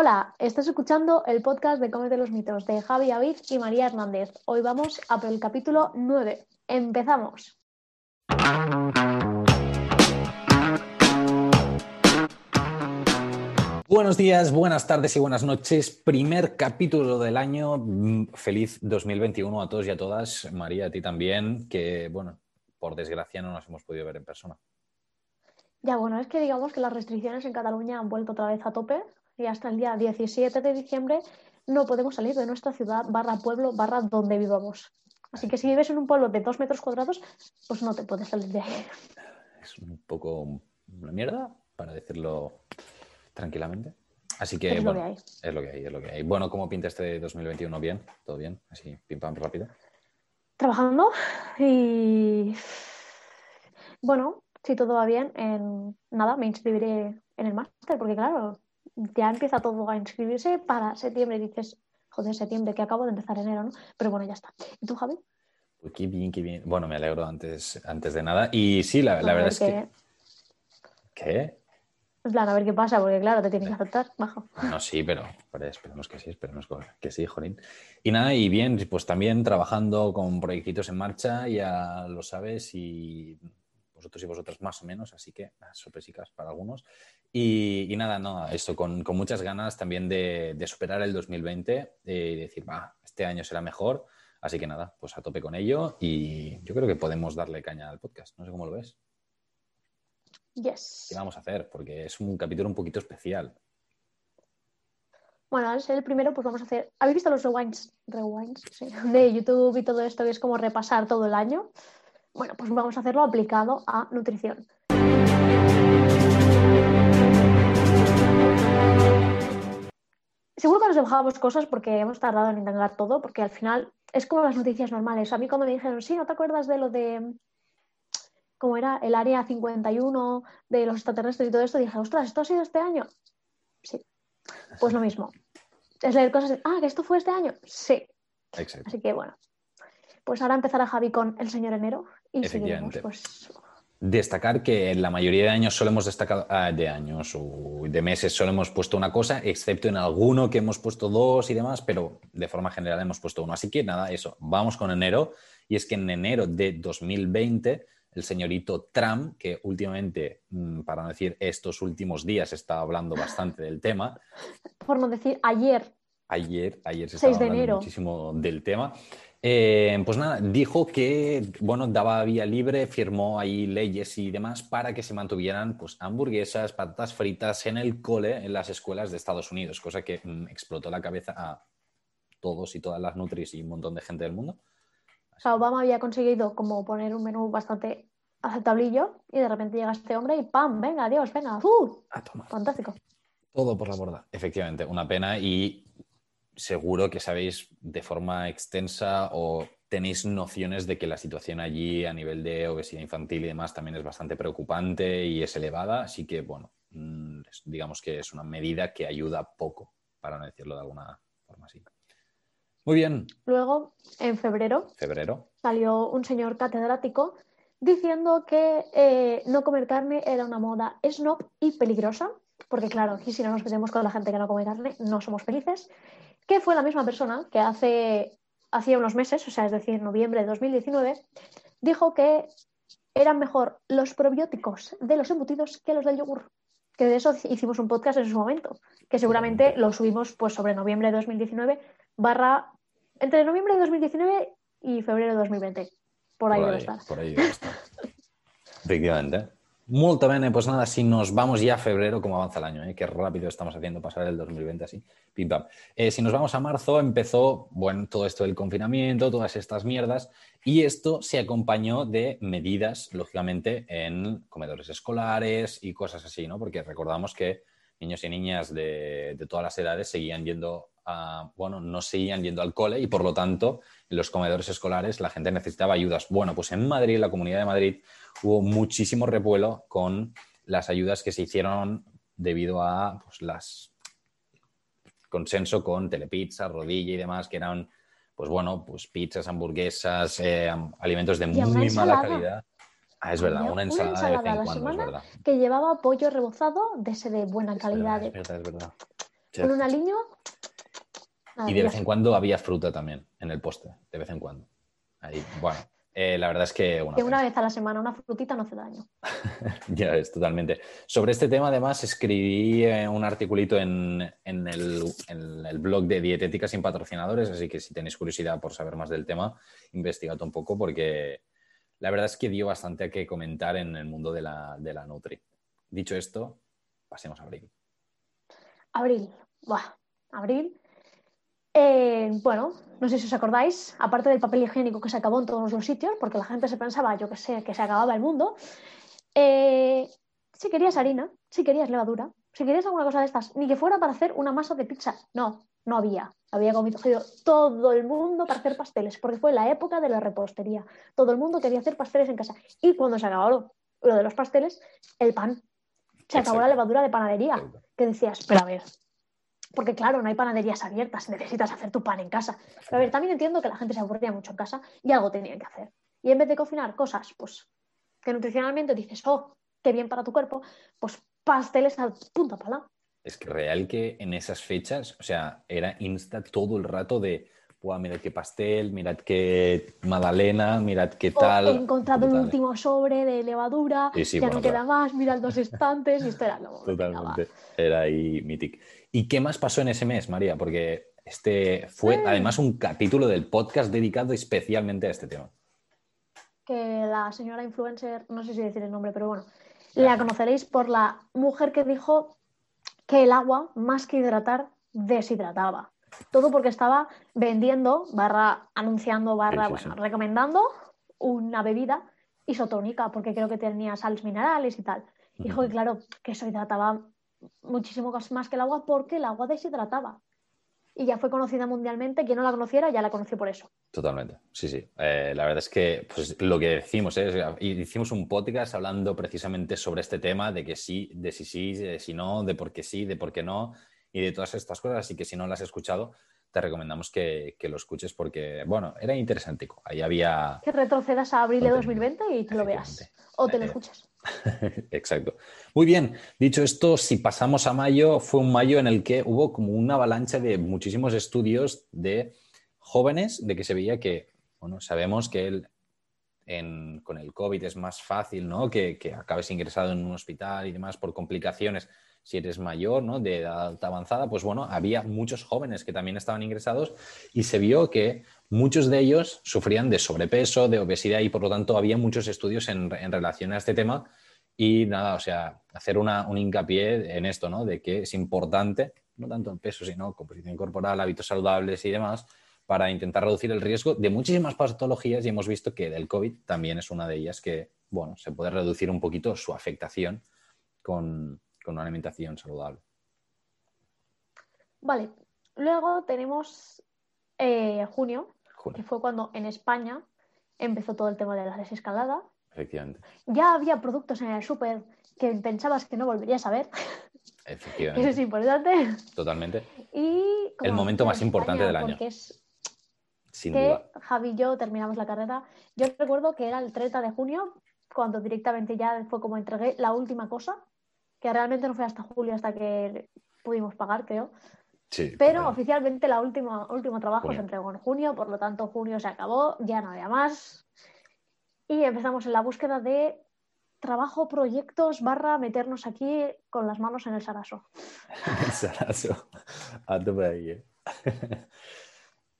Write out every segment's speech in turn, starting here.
Hola, estás escuchando el podcast de Cómete los mitos de Javi Avid y María Hernández. Hoy vamos a por el capítulo 9. Empezamos. Buenos días, buenas tardes y buenas noches. Primer capítulo del año. Mm, Feliz 2021 a todos y a todas. María, a ti también, que bueno, por desgracia no nos hemos podido ver en persona. Ya, bueno, es que digamos que las restricciones en Cataluña han vuelto otra vez a tope y hasta el día 17 de diciembre no podemos salir de nuestra ciudad barra pueblo barra donde vivamos. Así que si vives en un pueblo de dos metros cuadrados, pues no te puedes salir de ahí. Es un poco una mierda, para decirlo tranquilamente. Así que, Es lo que hay. es lo que hay, es lo que hay. Bueno, ¿cómo pinta este 2021? ¿Bien? ¿Todo bien? Así, pim pam, rápido. Trabajando y bueno, si todo va bien, en nada, me inscribiré en el máster, porque claro, ya empieza todo a inscribirse para septiembre y dices, joder, septiembre, que acabo de empezar enero, ¿no? Pero bueno, ya está. ¿Y tú, Javi? Pues qué bien, qué bien. Bueno, me alegro antes, antes de nada. Y sí, la, verdad ver es que... ¿Qué? En plan, a ver qué pasa, porque claro, te tienes que aceptar, bajo. No, sí, pero, pero esperemos que sí, esperemos que sí, Jolín. Y nada, y bien, pues también trabajando con proyectitos en marcha, ya lo sabes, y vosotros y vosotras más o menos, así que nada, sorpresicas para algunos. Y, y nada, no, esto con, con muchas ganas también de, de superar el 2020 eh, y decir, va, este año será mejor. Así que nada, pues a tope con ello y yo creo que podemos darle caña al podcast. No sé cómo lo ves. Yes. ¿Qué vamos a hacer? Porque es un capítulo un poquito especial. Bueno, al ser el primero, pues vamos a hacer. ¿Habéis visto los rewinds? Rewinds, sí. De YouTube y todo esto, que es como repasar todo el año. Bueno, pues vamos a hacerlo aplicado a nutrición. Seguro que nos dejamos cosas porque hemos tardado en indagar todo, porque al final es como las noticias normales. A mí cuando me dijeron, sí, ¿no te acuerdas de lo de cómo era el área 51 de los extraterrestres y todo esto? dije, ostras, ¿esto ha sido este año? Sí. Pues lo mismo. Es leer cosas de, ah, que esto fue este año. Sí. Exacto. Así que bueno. Pues ahora empezará Javi con el señor enero y seguiremos pues Destacar que en la mayoría de años solo hemos destacado, ah, de años o de meses solo hemos puesto una cosa, excepto en alguno que hemos puesto dos y demás, pero de forma general hemos puesto uno. Así que nada, eso, vamos con enero. Y es que en enero de 2020, el señorito Trump, que últimamente, mm, para no decir estos últimos días, está hablando bastante del tema, por no decir ayer, ayer, ayer se 6 estaba de hablando enero. muchísimo del tema. Eh, pues nada, dijo que, bueno, daba vía libre, firmó ahí leyes y demás para que se mantuvieran pues, hamburguesas, patatas fritas en el cole, en las escuelas de Estados Unidos, cosa que mm, explotó la cabeza a todos y todas las nutris y un montón de gente del mundo. o sea, Obama había conseguido como poner un menú bastante aceptablillo y de repente llega este hombre y ¡pam! Venga, adiós, venga, ¡uh! A tomar. Fantástico. Todo por la borda. Efectivamente, una pena y seguro que sabéis de forma extensa o tenéis nociones de que la situación allí a nivel de obesidad infantil y demás también es bastante preocupante y es elevada, así que bueno, mm, digamos que es una medida que ayuda poco, para no decirlo de alguna forma así. Muy bien, Luego, en febrero, febrero. salió un señor catedrático diciendo que eh, no comer carne era una moda snob y peligrosa, porque claro, aquí si no nos metemos con la gente que no come carne, no somos felices, que fue la misma persona que hace, hacía unos meses, o sea, es decir, noviembre de 2019, dijo que eran mejor los probióticos de los embutidos que los del yogur. Que de eso hicimos un podcast en su momento, que seguramente lo subimos pues sobre noviembre de 2019 barra entre noviembre de 2019 y febrero de 2020. Por ahí debe estar. Por ahí debe estar. Efectivamente. Muy bien, pues nada, si nos vamos ya a febrero, como avanza el año, ¿eh? qué rápido estamos haciendo pasar el 2020 así. Pim, pam. Eh, si nos vamos a marzo, empezó, bueno, todo esto del confinamiento, todas estas mierdas, y esto se acompañó de medidas, lógicamente, en comedores escolares y cosas así, ¿no? Porque recordamos que niños y niñas de, de todas las edades seguían yendo a, bueno, no seguían yendo al cole y por lo tanto en los comedores escolares la gente necesitaba ayudas. Bueno, pues en Madrid, en la Comunidad de Madrid, hubo muchísimo revuelo con las ayudas que se hicieron debido a pues, las consenso con Telepizza, Rodilla y demás, que eran, pues bueno, pues pizzas, hamburguesas, eh, alimentos de muy mala ensalada. calidad. Ah, es verdad, una una ensalada, de vez ensalada en la cuando, es semana verdad. que llevaba pollo rebozado de ese de buena Es calidad. verdad, es verdad, es verdad. Un un aliño. Y de vez en cuando había fruta también en el postre, de vez en cuando. Ahí, bueno, eh, la verdad es que... Una, que una vez a la semana una frutita no hace daño. ya es, totalmente. Sobre este tema, además, escribí eh, un articulito en, el, blog de Dietética sin patrocinadores, así que si tenéis curiosidad por saber más del tema, investigad un poco porque la verdad es que dio bastante a que comentar en el mundo de la, de la Nutri. Dicho esto, pasemos a abril. Abril, Buah, abril eh, bueno, no sé si os acordáis, aparte del papel higiénico que se acabó en todos los sitios, porque la gente se pensaba, yo que sé, que se acababa el mundo, eh, si querías harina, si querías levadura, si querías alguna cosa de estas, ni que fuera para hacer una masa de pizza, no, no había. Había comido todo el mundo para hacer pasteles, porque fue la época de la repostería. Todo el mundo quería hacer pasteles en casa. Y cuando se acabó lo de los pasteles, el pan. Se acabó la levadura de panadería, que decías, pero a ver, porque claro, no hay panaderías abiertas, necesitas hacer tu pan en casa. Pero a ver, también entiendo que la gente se aburría mucho en casa y algo tenían que hacer. Y en vez de cocinar cosas, pues, que nutricionalmente dices, oh, qué bien para tu cuerpo, pues pasteles al punta pala. Es que real que en esas fechas, o sea, era insta todo el rato de, Buah, mirad qué pastel, mirad qué magdalena, mirad qué tal. he encontrado el último sobre de levadura, ya no queda más, mirad los estantes, y esto era lo Totalmente, era ahí mítico. ¿Y qué más pasó en ese mes, María? Porque este fue además un capítulo del podcast dedicado especialmente a este tema. Que la señora influencer, no sé si decir el nombre, pero bueno, la conoceréis por la mujer que dijo que el agua, más que hidratar, deshidrataba. Todo porque estaba vendiendo, barra anunciando, barra, bueno, recomendando una bebida isotónica, porque creo que tenía sales minerales y tal. Dijo que claro, que eso hidrataba muchísimo más que el agua porque el agua deshidrataba. Y ya fue conocida mundialmente. Quien no la conociera ya la conoció por eso. Totalmente, sí, sí. Eh, la verdad es que pues, lo que decimos es, hicimos un podcast hablando precisamente sobre este tema, de que sí, de si sí, de si no, de por qué sí, de por qué no y de todas estas cosas. Así que si no lo has escuchado, te recomendamos que, lo escuches porque, bueno, era interesante. Ahí había... Que retrocedas a abril de 2020 y te lo veas o te lo escuches. Exacto. Muy bien, dicho esto, si pasamos a mayo, fue un mayo en el que hubo como una avalancha de muchísimos estudios de jóvenes, de que se veía que, bueno, sabemos que el, con el COVID es más fácil, ¿no? Que, que acabes ingresado en un hospital y demás por complicaciones si eres mayor, ¿no? de edad avanzada, pues bueno, había muchos jóvenes que también estaban ingresados y se vio que muchos de ellos sufrían de sobrepeso, de obesidad y por lo tanto había muchos estudios en, relación a este tema y nada, o sea, hacer una, un hincapié en esto, ¿no? De que es importante, no tanto el peso, sino composición corporal, hábitos saludables y demás, para intentar reducir el riesgo de muchísimas patologías y hemos visto que del COVID también es una de ellas que, bueno, se puede reducir un poquito su afectación con, con una alimentación saludable. Vale, luego tenemos eh, junio, que fue cuando en España empezó todo el tema de la desescalada. Efectivamente. Ya había productos en el súper que pensabas que no volverías a ver. Efectivamente. Eso es importante. Totalmente. Y el momento más importante del año. Es Sin que Javi y yo terminamos la carrera. Yo recuerdo que era el 30 de junio, cuando directamente ya fue como entregué la última cosa que realmente no fue hasta julio hasta que pudimos pagar, creo. Sí, Pero oficialmente el último, último trabajo se entregó en junio, por lo tanto junio se acabó, ya no había más. Y empezamos en la búsqueda de trabajo, proyectos, barra meternos aquí con las manos en el saraso. el saraso, a tope ahí. ¿eh?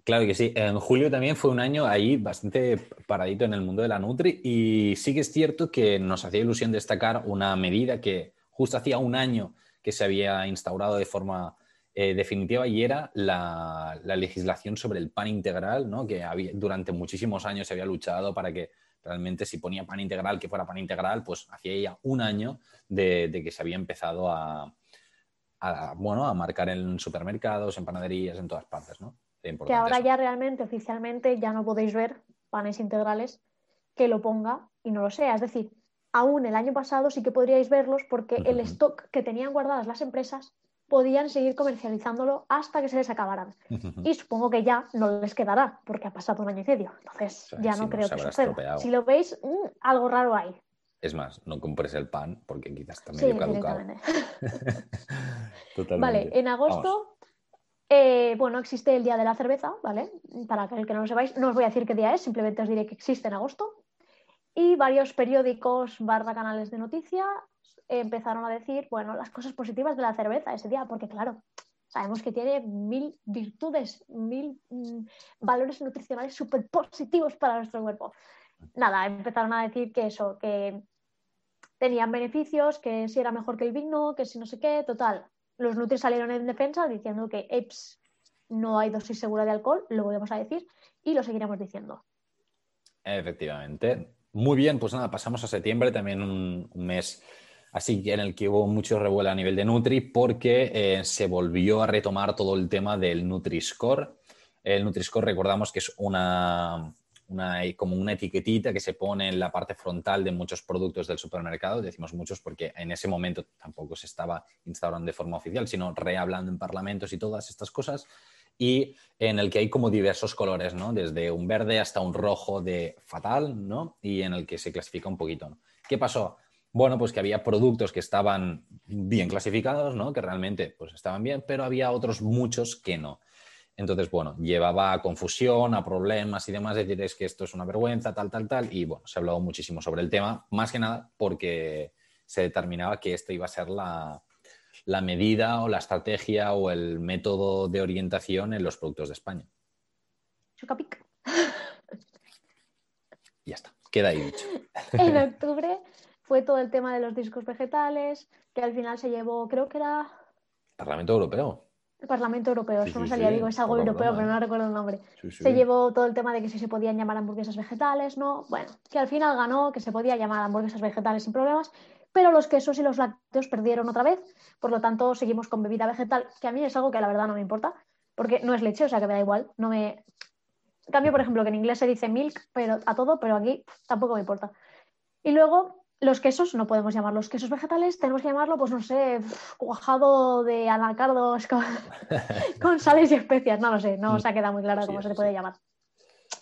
Claro que sí. En julio también fue un año ahí bastante paradito en el mundo de la Nutri y sí que es cierto que nos hacía ilusión destacar una medida que justo hacía un año que se había instaurado de forma eh, definitiva y era la, legislación sobre el pan integral, ¿no? que había, durante muchísimos años se había luchado para que realmente si ponía pan integral, que fuera pan integral, pues hacía ya un año de, que se había empezado a, bueno, a marcar en supermercados, en panaderías, en todas partes. ¿no? Que ahora ya realmente, oficialmente, ya no podéis ver panes integrales que lo ponga y no lo sea. Es decir, aún el año pasado sí que podríais verlos porque el stock que tenían guardadas las empresas podían seguir comercializándolo hasta que se les acabaran. Y supongo que ya no les quedará porque ha pasado un año y medio. Entonces ya no creo que suceda. Si lo veis, mm, algo raro hay. Es más, no compres el pan porque quizás está medio Sí, caducado. Totalmente. Vale, en agosto, eh, bueno, existe el Día de la Cerveza, ¿vale? Para el que no lo sepáis, no os voy a decir qué día es, simplemente os diré que existe en agosto. Y varios periódicos barra canales de noticias empezaron a decir, bueno, las cosas positivas de la cerveza ese día, porque claro, sabemos que tiene mil virtudes, mil mm, valores nutricionales súper positivos para nuestro cuerpo. Nada, empezaron a decir que eso, que tenían beneficios, que si era mejor que el vino, que si no sé qué, total. Los nutris salieron en defensa diciendo que EPS no hay dosis segura de alcohol, lo volvemos a decir, y lo seguiremos diciendo. Efectivamente. Muy bien, pues nada, pasamos a septiembre, también un, mes así en el que hubo mucho revuelo a nivel de Nutri porque eh, se volvió a retomar todo el tema del Nutri-Score. El Nutri-Score recordamos que es una, una, como una etiquetita que se pone en la parte frontal de muchos productos del supermercado. Decimos muchos porque en ese momento tampoco se estaba instaurando de forma oficial, sino rehablando en parlamentos y todas estas cosas y en el que hay como diversos colores, ¿no? Desde un verde hasta un rojo de fatal, ¿no? Y en el que se clasifica un poquito. ¿no? ¿Qué pasó? Bueno, pues que había productos que estaban bien clasificados, ¿no? Que realmente pues estaban bien, pero había otros muchos que no. Entonces, bueno, llevaba a confusión, a problemas y demás, decir es que esto es una vergüenza, tal, tal, tal. Y bueno, se ha hablado muchísimo sobre el tema, más que nada porque se determinaba que esta iba a ser la, la medida o la estrategia o el método de orientación en los productos de España. Chocapic. Ya está, queda ahí dicho. En octubre fue todo el tema de los discos vegetales, que al final se llevó, creo que era Parlamento Europeo. el Parlamento Europeo, Sí, eso me sí, salía, sí, digo, es algo europeo, pero no recuerdo el nombre. Se llevó todo el tema de que si se podían llamar hamburguesas vegetales, ¿no? Bueno, que al final ganó, que se podía llamar hamburguesas vegetales sin problemas, pero los quesos y los lácteos perdieron otra vez, por lo tanto seguimos con bebida vegetal, que a mí es algo que la verdad no me importa, porque no es leche, o sea que me da igual, no me... Cambio, por ejemplo, que en inglés se dice milk pero, a todo, pero aquí tampoco me importa. Y luego, los quesos, no podemos llamarlos quesos vegetales, tenemos que llamarlo, pues no sé, cuajado de anacardos con, con sales y especias, no lo sé, no se ha quedado muy claro Sí, cómo se le puede sí. llamar.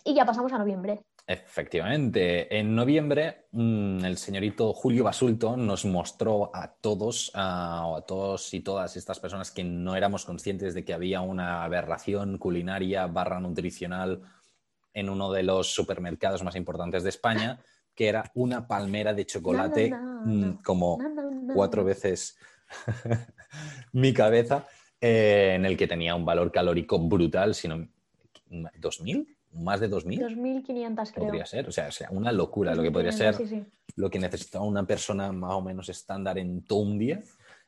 Y ya pasamos a noviembre. Efectivamente, en noviembre mm, el señorito Julio Basulto nos mostró a todos, a, o a todos y todas estas personas que no éramos conscientes de que había una aberración culinaria barra nutricional en uno de los supermercados más importantes de España, que era una palmera de chocolate mm, como cuatro veces mi cabeza, eh, en el que tenía un valor calórico brutal, sino ¿2.000? ¿Más de 2.000? 2.500 creo. Podría ser, o sea, una locura lo que podría ser 2.500, sí, sí. lo que necesita una persona más o menos estándar en todo un día,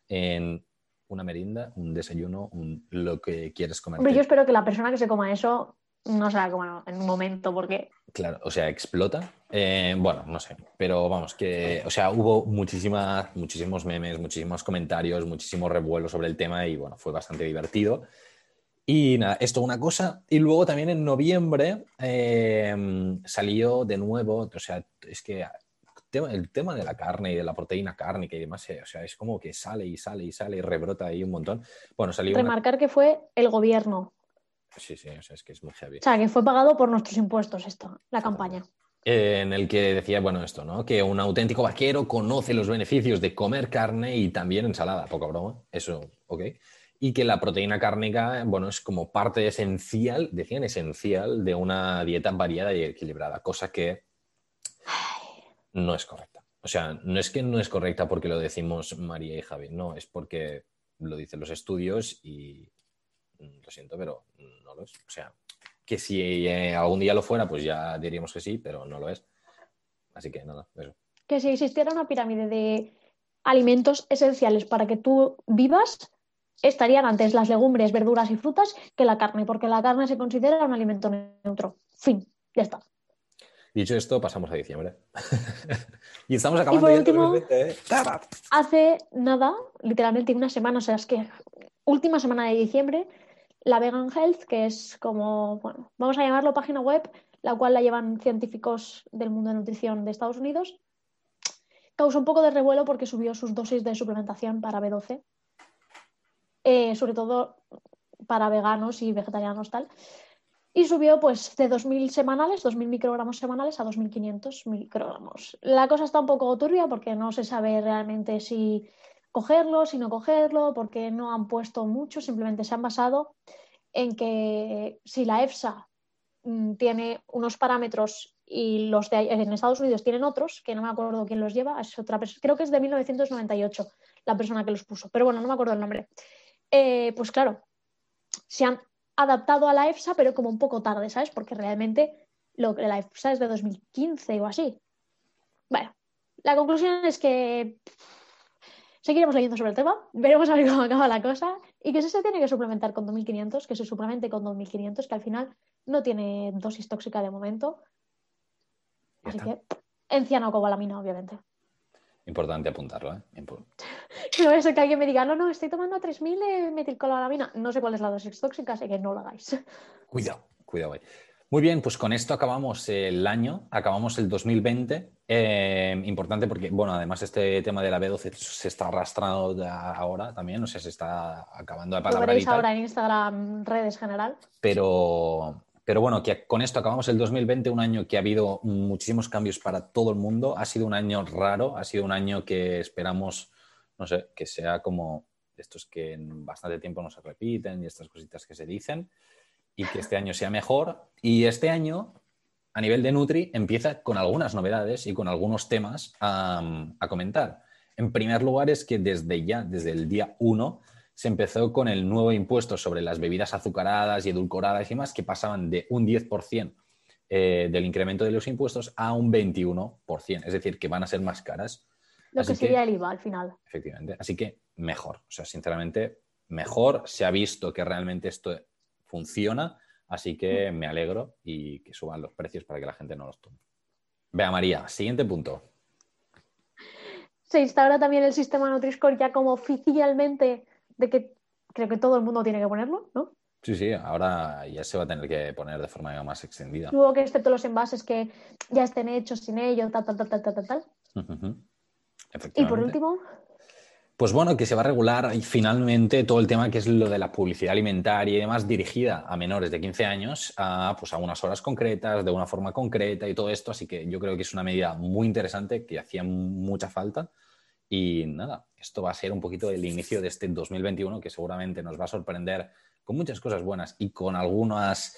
en una merienda, un desayuno, un, lo que quieres comer. Hombre, yo espero que la persona que se coma eso no se la coma en un momento, porque Claro, o sea, explota. Eh, bueno, no sé, pero vamos, que, o sea, hubo muchísimas, muchísimos memes, muchísimos comentarios, muchísimo revuelo sobre el tema y bueno, fue bastante divertido. Y nada, esto una cosa. Y luego también en noviembre eh, salió de nuevo, o sea, es que el tema de la carne y de la proteína cárnica y demás, eh, o sea, es como que sale y sale y sale y rebrota ahí un montón. Bueno, salió una... remarcar que fue el gobierno. Sí, sí, o sea, es que es muy heavy. O sea, que fue pagado por nuestros impuestos esto, la campaña. eh, en el que decía, bueno, esto, ¿no? Que un auténtico vaquero conoce los beneficios de comer carne y también ensalada, poca broma, eso, ok. Y que la proteína cárnica, bueno, es como parte esencial, decían esencial, de una dieta variada y equilibrada, cosa que no es correcta. O sea, no es que no es correcta porque lo decimos María y Javi, no, es porque lo dicen los estudios y lo siento, pero no lo es. O sea, que si eh, algún día lo fuera, pues ya diríamos que sí, pero no lo es. Así que nada, eso. Que si existiera una pirámide de alimentos esenciales para que tú vivas, estarían antes las legumbres, verduras y frutas que la carne, porque la carne se considera un alimento neutro. Fin, ya está. Dicho esto, pasamos a diciembre. y estamos Y acabando por ya el último- 2020, ¿eh? Hace nada, literalmente una semana, o sea, es que última semana de diciembre, la Vegan Health, que es como, bueno, vamos a llamarlo página web, la cual la llevan científicos del mundo de nutrición de Estados Unidos, causó un poco de revuelo porque subió sus dosis de suplementación para B12, eh, sobre todo para veganos y vegetarianos tal. y subió pues de 2.000 semanales, 2.000 microgramos semanales a 2.500 microgramos. La cosa está un poco turbia porque no se sabe realmente si cogerlo, si no cogerlo, porque no han puesto mucho, simplemente se han basado en que si la EFSA mm, tiene unos parámetros y los de en Estados Unidos tienen otros, que no me acuerdo quién los lleva, es otra creo que es de 1998 la persona que los puso, pero bueno, no me acuerdo el nombre. Eh, pues claro, se han adaptado a la EFSA, pero como un poco tarde, ¿sabes? Porque realmente lo, la EFSA es de 2015 o así. Bueno, la conclusión es que seguiremos leyendo sobre el tema, veremos a ver cómo acaba la cosa y que si se tiene que suplementar con 2500, que se suplemente con 2500, que al final no tiene dosis tóxica de momento. Así que encianocobalamina, obviamente. Importante apuntarlo, ¿eh? No es que alguien me diga, no, no, estoy tomando 3000 de metilcobalamina. No sé cuál es la dosis tóxica, así que no lo hagáis. Cuidado, cuidado ahí. Muy bien, pues con esto acabamos el año, acabamos el 2020. Eh, importante porque, bueno, además este tema de la B12 se está arrastrando ahora también, o sea, se está acabando de palabra. Lo veréis ahora en Instagram, redes general. Pero, pero bueno, que con esto acabamos el 2020, un año que ha habido muchísimos cambios para todo el mundo. Ha sido un año raro, ha sido un año que esperamos, no sé, que sea como estos que en bastante tiempo no se repiten y estas cositas que se dicen y que este año sea mejor. Y este año, a nivel de Nutri, empieza con algunas novedades y con algunos temas a, a comentar. En primer lugar es que desde ya, desde el día 1, se empezó con el nuevo impuesto sobre las bebidas azucaradas y edulcoradas y más, que pasaban de un 10% eh, del incremento de los impuestos a un 21%, es decir, que van a ser más caras. Lo que sería el IVA al final. Efectivamente, así que mejor, o sea, sinceramente, mejor. Se ha visto que realmente esto funciona, así que me alegro y que suban los precios para que la gente no los tome. Vea, María, siguiente punto. Se instaura también el sistema Nutri-Score ya como oficialmente de que creo que todo el mundo tiene que ponerlo, ¿no? Sí, sí, ahora ya se va a tener que poner de forma más extendida. Luego que excepto los envases que ya estén hechos sin ello, tal, tal, tal, tal, tal, tal. Y por último. Pues bueno, que se va a regular finalmente todo el tema que es lo de la publicidad alimentaria y demás dirigida a menores de 15 años a, pues, a unas horas concretas, de una forma concreta y todo esto. Así que yo creo que es una medida muy interesante que hacía mucha falta. Y nada, esto va a ser un poquito el inicio de este 2021 que seguramente nos va a sorprender con muchas cosas buenas y con algunas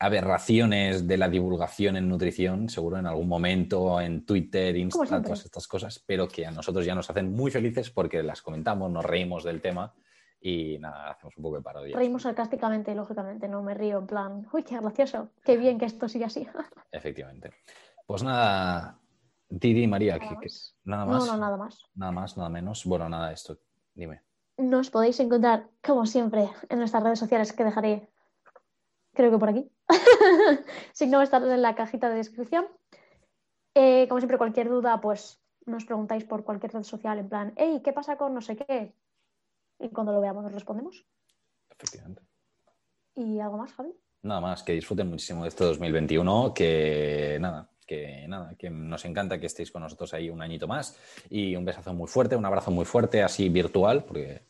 aberraciones de la divulgación en nutrición, seguro en algún momento en Twitter, Instagram, todas estas cosas, pero que a nosotros ya nos hacen muy felices porque las comentamos, nos reímos del tema y nada, hacemos un poco de parodia. Reímos sarcásticamente, lógicamente, no me río en plan, uy, qué gracioso, qué bien que esto siga así. Efectivamente. Pues nada, Didi María, nada, que, nada más. No, no, nada más. Nada más, nada menos. Bueno, nada, esto, dime. Nos podéis encontrar, como siempre, en nuestras redes sociales que dejaré, creo que por aquí. si no, estar en la cajita de descripción. Eh, como siempre, cualquier duda, pues nos preguntáis por cualquier red social en plan, hey, ¿qué pasa con no sé qué? Y cuando lo veamos nos respondemos. Efectivamente. ¿Y algo más, Javi? Nada más, que disfruten muchísimo de este 2021, que nada, que nada, que nos encanta que estéis con nosotros ahí un añito más y un besazo muy fuerte, un abrazo muy fuerte, así virtual, porque,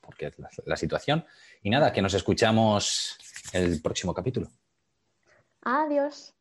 porque es la situación. Y nada, que nos escuchamos el próximo capítulo. Adiós.